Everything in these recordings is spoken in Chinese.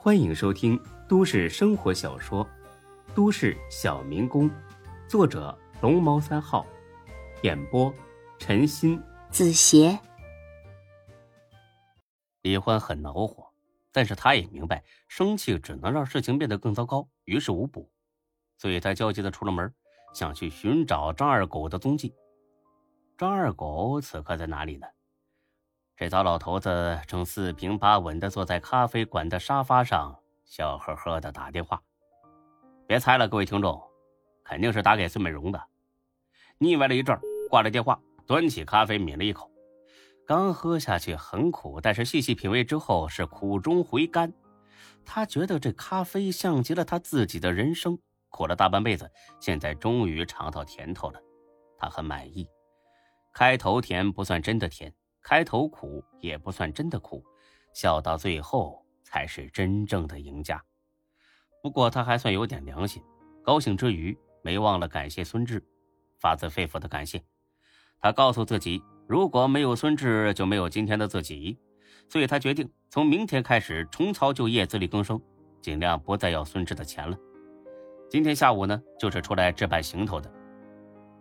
欢迎收听都市生活小说《都市小民工》，作者龙猫三号，演播陈鑫、子邪。李欢很恼火，但是他也明白生气只能让事情变得更糟糕，于事无补，所以他焦急的出了门，想去寻找张二狗的踪迹。张二狗此刻在哪里呢？这糟老头子正四平八稳的坐在咖啡馆的沙发上，笑呵呵的打电话。别猜了，各位听众，肯定是打给孙美荣的。腻歪了一阵，挂了电话，端起咖啡抿了一口，刚喝下去很苦，但是细细品味之后是苦中回甘。他觉得这咖啡像极了他自己的人生，苦了大半辈子，现在终于尝到甜头了，他很满意。开头甜不算真的甜。开头苦也不算真的苦，笑到最后才是真正的赢家。不过他还算有点良心，高兴之余没忘了感谢孙志，发自肺腑的感谢。他告诉自己，如果没有孙志，就没有今天的自己。所以他决定从明天开始重操旧业，自力更生，尽量不再要孙志的钱了。今天下午呢，就是出来置办行头的。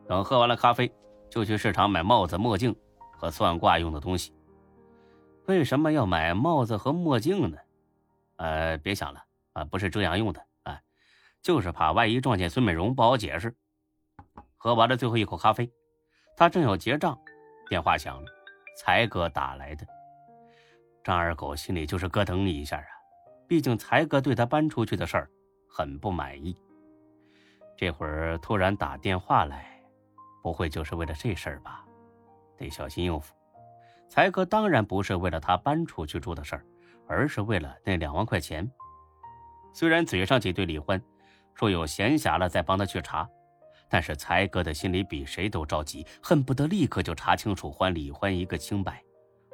等喝完了咖啡，就去市场买帽子、墨镜。和算卦用的东西，为什么要买帽子和墨镜呢？呃，别想了啊，不是遮阳用的啊，就是怕万一撞见孙美荣不好解释。喝完了最后一口咖啡，他正要结账，电话响了，才哥打来的。张二狗心里就是咯噔一下啊，毕竟才哥对他搬出去的事儿很不满意，这会儿突然打电话来，不会就是为了这事儿吧？得小心应付。才哥当然不是为了他搬出去住的事儿，而是为了那两万块钱。虽然嘴上挤对李欢说有闲暇了再帮他去查，但是才哥的心里比谁都着急，恨不得立刻就查清楚，还李欢一个清白。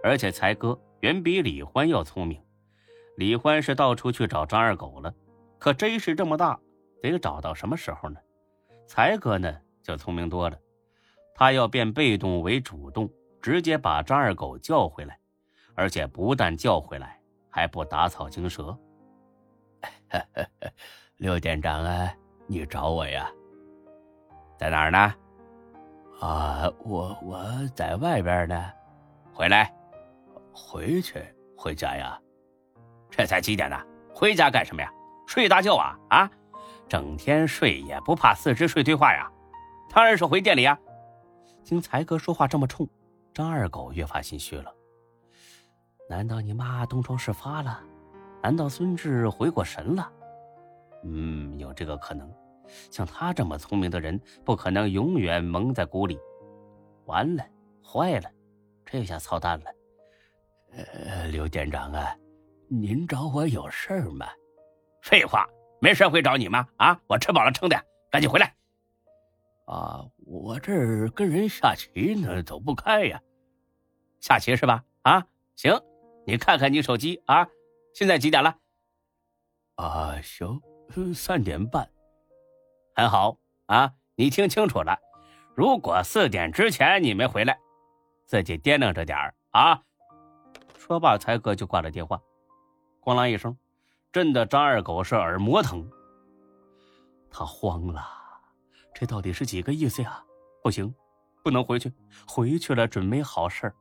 而且才哥远比李欢要聪明。李欢是到处去找张二狗了，可这事这么大，得找到什么时候呢？才哥呢就聪明多了。他要变被动为主动，直接把张二狗叫回来，而且不但叫回来，还不打草惊蛇。刘店长啊，你找我呀？在哪儿呢？啊，我我在外边呢。回来？回去？回家呀？这才几点呢？回家干什么呀？睡大觉啊？啊？整天睡也不怕四肢睡退化呀？当然是回店里呀。听才哥说话这么冲，张二狗越发心虚了。难道你妈东窗事发了？难道孙志回过神了？嗯，有这个可能。像他这么聪明的人，不可能永远蒙在鼓里。完了，坏了，这下操蛋了。呃，刘店长啊，您找我有事儿吗？废话，没事会找你吗？啊，我吃饱了撑的，赶紧回来。啊，我这儿跟人下棋呢，走不开呀。下棋是吧？啊，行，你看看你手机啊，现在几点了？啊，行，三点半，很好啊。你听清楚了，如果四点之前你没回来，自己掂量着点儿啊。说罢，才哥就挂了电话。咣啷一声，震得张二狗是耳膜疼，他慌了。这到底是几个意思呀？不行，不能回去，回去了准没好事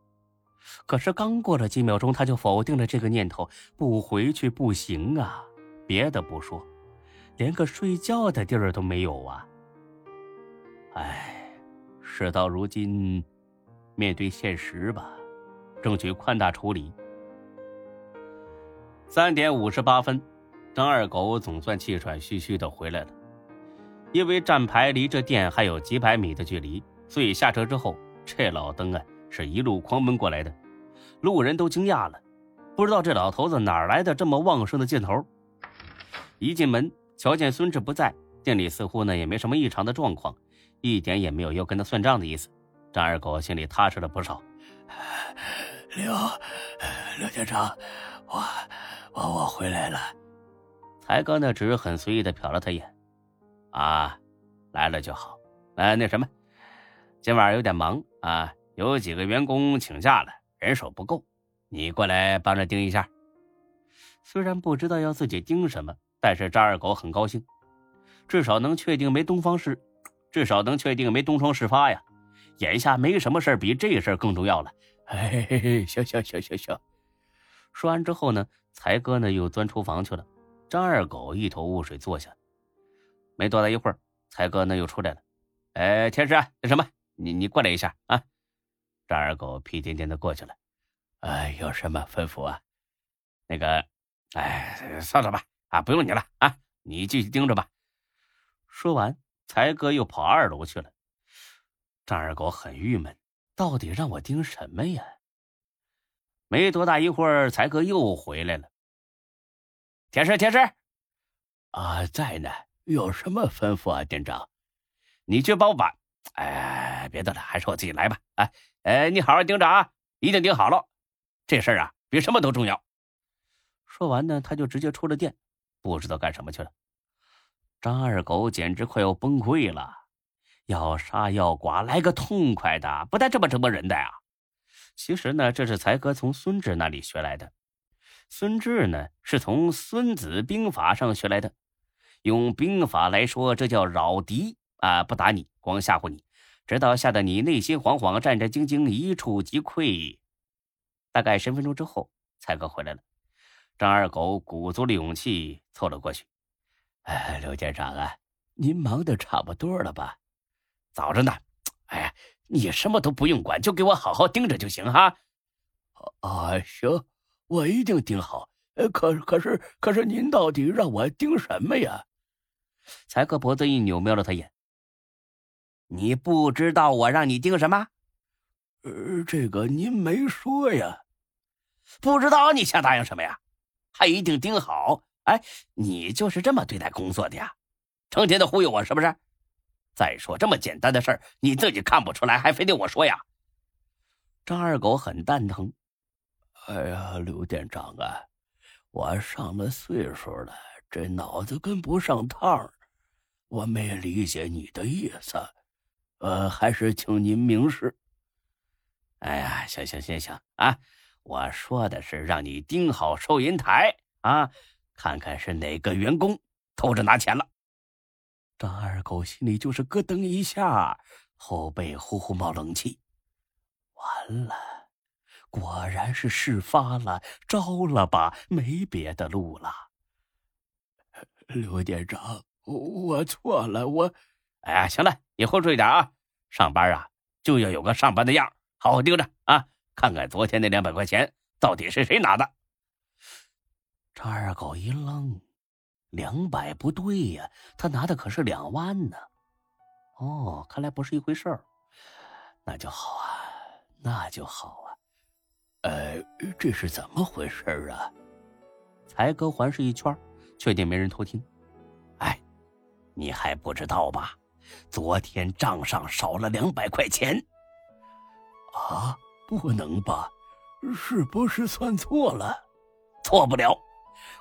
可是刚过了几秒钟，他就否定了这个念头，不回去不行啊！别的不说，连个睡觉的地儿都没有啊！哎，事到如今，面对现实吧，争取宽大处理。三点五十八分，张二狗总算气喘吁吁的回来了。因为站牌离这店还有几百米的距离，所以下车之后，这老登啊是一路狂奔过来的，路人都惊讶了，不知道这老头子哪来的这么旺盛的劲头。一进门，瞧见孙志不在，店里似乎呢也没什么异常的状况，一点也没有要跟他算账的意思。张二狗心里踏实了不少。刘刘店长，我我我回来了。才哥呢只是很随意的瞟了他一眼。啊，来了就好。呃，那什么，今晚有点忙啊，有几个员工请假了，人手不够，你过来帮着盯一下。虽然不知道要自己盯什么，但是张二狗很高兴，至少能确定没东方事，至少能确定没东窗事发呀。眼下没什么事比这事更重要了。哎，嘿嘿，行行行行行。说完之后呢，才哥呢又钻厨房去了。张二狗一头雾水坐下。没多大一会儿，才哥呢又出来了。哎，天师，那什么，你你过来一下啊。张二狗屁颠颠的过去了。哎，有什么吩咐啊？那个，哎，算了吧，啊，不用你了啊，你继续盯着吧。说完，才哥又跑二楼去了。张二狗很郁闷，到底让我盯什么呀？没多大一会儿，才哥又回来了。天师，天师，啊，在呢。有什么吩咐啊，店长？你去帮我把……哎，别的了，还是我自己来吧。哎，哎，你好好盯着啊，一定盯好了。这事儿啊，比什么都重要。说完呢，他就直接出了店，不知道干什么去了。张二狗简直快要崩溃了，要杀要剐，来个痛快的，不带这么折磨人的呀。其实呢，这是才哥从孙志那里学来的。孙志呢，是从《孙子兵法》上学来的。用兵法来说，这叫扰敌啊！不打你，光吓唬你，直到吓得你内心惶惶、战战兢兢、一触即溃。大概十分钟之后，才哥回来了。张二狗鼓足了勇气凑了过去：“哎，刘店长啊，您忙的差不多了吧？早着呢。哎，你什么都不用管，就给我好好盯着就行哈。啊，行，我一定盯好。呃，可可是可是，您到底让我盯什么呀？”才哥脖子一扭，瞄了他一眼。你不知道我让你盯什么？呃，这个您没说呀。不知道你瞎答应什么呀？还一定盯好？哎，你就是这么对待工作的呀？成天的忽悠我是不是？再说这么简单的事儿，你自己看不出来，还非得我说呀？张二狗很蛋疼。哎呀，刘店长啊，我上了岁数了。这脑子跟不上趟我没理解你的意思，呃，还是请您明示。哎呀，行行行行啊，我说的是让你盯好收银台啊，看看是哪个员工偷着拿钱了。张二狗心里就是咯噔一下，后背呼呼冒冷气，完了，果然是事发了，招了吧，没别的路了。刘店长，我错了，我，哎呀，行了，以后注意点啊，上班啊就要有个上班的样，好好盯着啊，看看昨天那两百块钱到底是谁拿的。张二狗一愣，两百不对呀，他拿的可是两万呢。哦，看来不是一回事儿，那就好啊，那就好啊。呃，这是怎么回事啊？才哥环视一圈。确定没人偷听？哎，你还不知道吧？昨天账上少了两百块钱。啊，不能吧？是不是算错了？错不了，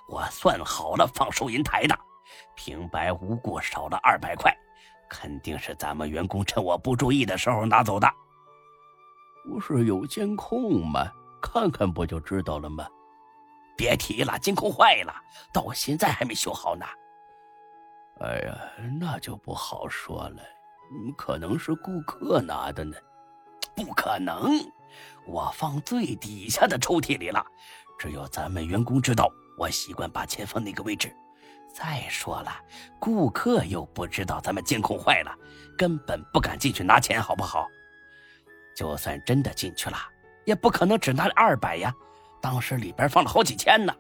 我算好了放收银台的，平白无故少了二百块，肯定是咱们员工趁我不注意的时候拿走的。不是有监控吗？看看不就知道了吗？别提了，监控坏了，到现在还没修好呢。哎呀，那就不好说了，可能是顾客拿的呢。不可能，我放最底下的抽屉里了，只有咱们员工知道。我习惯把钱放那个位置。再说了，顾客又不知道咱们监控坏了，根本不敢进去拿钱，好不好？就算真的进去了，也不可能只拿二百呀。当时里边放了好几千呢，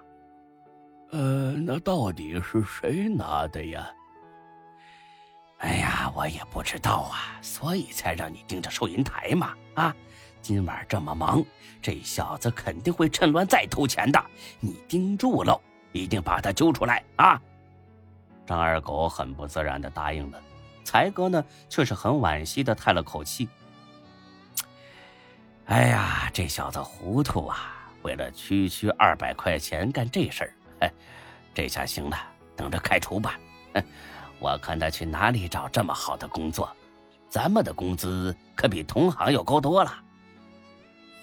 呃，那到底是谁拿的呀？哎呀，我也不知道啊，所以才让你盯着收银台嘛。啊，今晚这么忙，这小子肯定会趁乱再偷钱的。你盯住喽，一定把他揪出来啊！张二狗很不自然的答应了，才哥呢却是很惋惜的叹了口气。哎呀，这小子糊涂啊！为了区区二百块钱干这事儿，哎，这下行了，等着开除吧。我看他去哪里找这么好的工作？咱们的工资可比同行要高多了。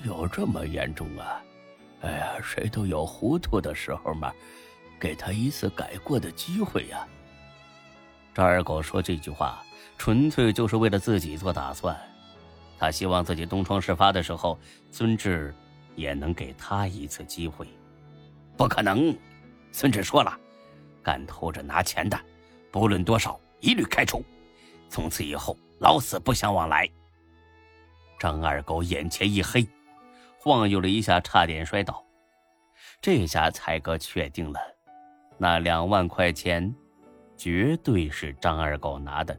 有这么严重啊？哎呀，谁都有糊涂的时候嘛，给他一次改过的机会呀。张二狗说这句话，纯粹就是为了自己做打算。他希望自己东窗事发的时候，孙志也能给他一次机会。不可能，孙志说了，敢偷着拿钱的，不论多少，一律开除。从此以后，老死不相往来。张二狗眼前一黑，晃悠了一下，差点摔倒。这下才哥确定了，那两万块钱绝对是张二狗拿的。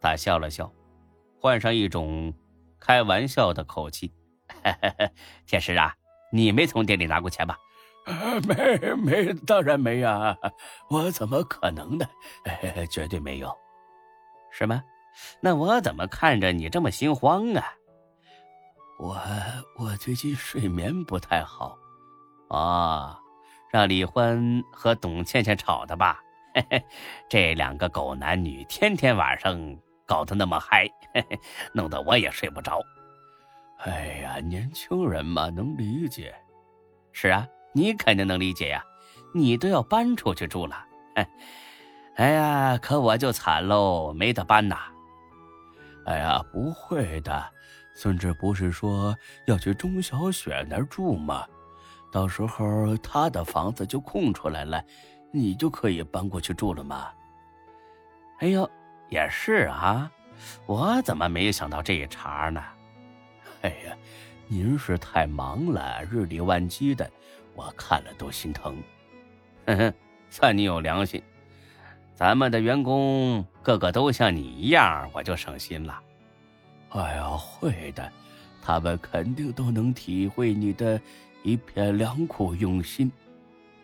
他笑了笑，换上一种开玩笑的口气：“ 天师啊，你没从店里拿过钱吧？”“没没，当然没呀，我怎么可能呢？绝对没有。”“是吗？”那我怎么看着你这么心慌啊？我我最近睡眠不太好，哦，让李欢和董倩倩吵的吧？嘿嘿，这两个狗男女天天晚上搞得那么嗨，嘿嘿，弄得我也睡不着。哎呀，年轻人嘛，能理解。是啊，你肯定能理解呀，你都要搬出去住了。哎呀，可我就惨喽，没得搬呐。哎呀，不会的，孙志不是说要去钟小雪那儿住吗？到时候他的房子就空出来了，你就可以搬过去住了嘛。哎呦，也是啊，我怎么没想到这一茬呢？哎呀，您是太忙了，日理万机的，我看了都心疼。哼哼，算你有良心。咱们的员工个个都像你一样，我就省心了。哎呀，会的，他们肯定都能体会你的一片良苦用心。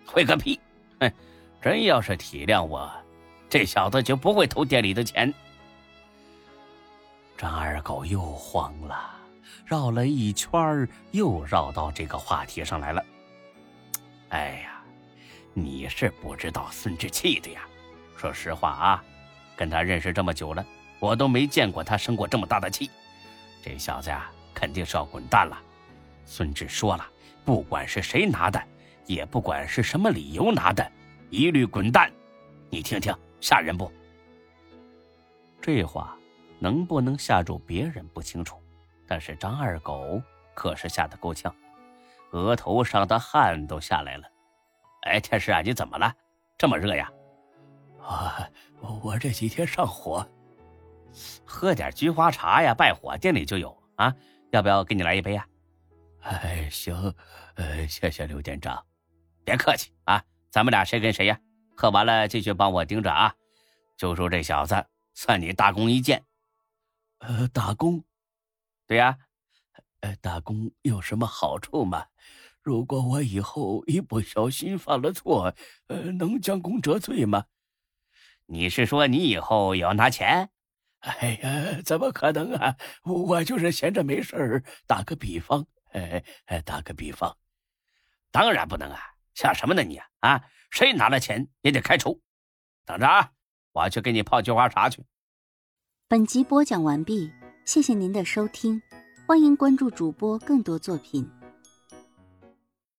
会个屁！哼，真要是体谅我，这小子就不会偷店里的钱。张二狗又慌了，绕了一圈又绕到这个话题上来了。哎呀，你是不知道孙志气的呀！说实话啊，跟他认识这么久了，我都没见过他生过这么大的气。这小子呀，肯定是要滚蛋了。孙志说了，不管是谁拿的，也不管是什么理由拿的，一律滚蛋。你听听，吓人不？这话能不能吓住别人不清楚，但是张二狗可是吓得够呛，额头上的汗都下来了。哎，天师啊，你怎么了？这么热呀？啊，我这几天上火，喝点菊花茶呀，败火店里就有啊，要不要给你来一杯呀？哎，行，呃，谢谢刘店长，别客气啊，咱们俩谁跟谁呀？喝完了继续帮我盯着啊，就说这小子算你大功一件。呃，大功？对呀，呃，打工有什么好处吗？如果我以后一不小心犯了错，呃，能将功折罪吗？你是说你以后也要拿钱？哎呀，怎么可能啊！我就是闲着没事打个比方，哎哎，打个比方，当然不能啊！想什么呢你啊？谁拿了钱也得开除。等着啊，我去给你泡菊花茶去。本集播讲完毕，谢谢您的收听，欢迎关注主播更多作品。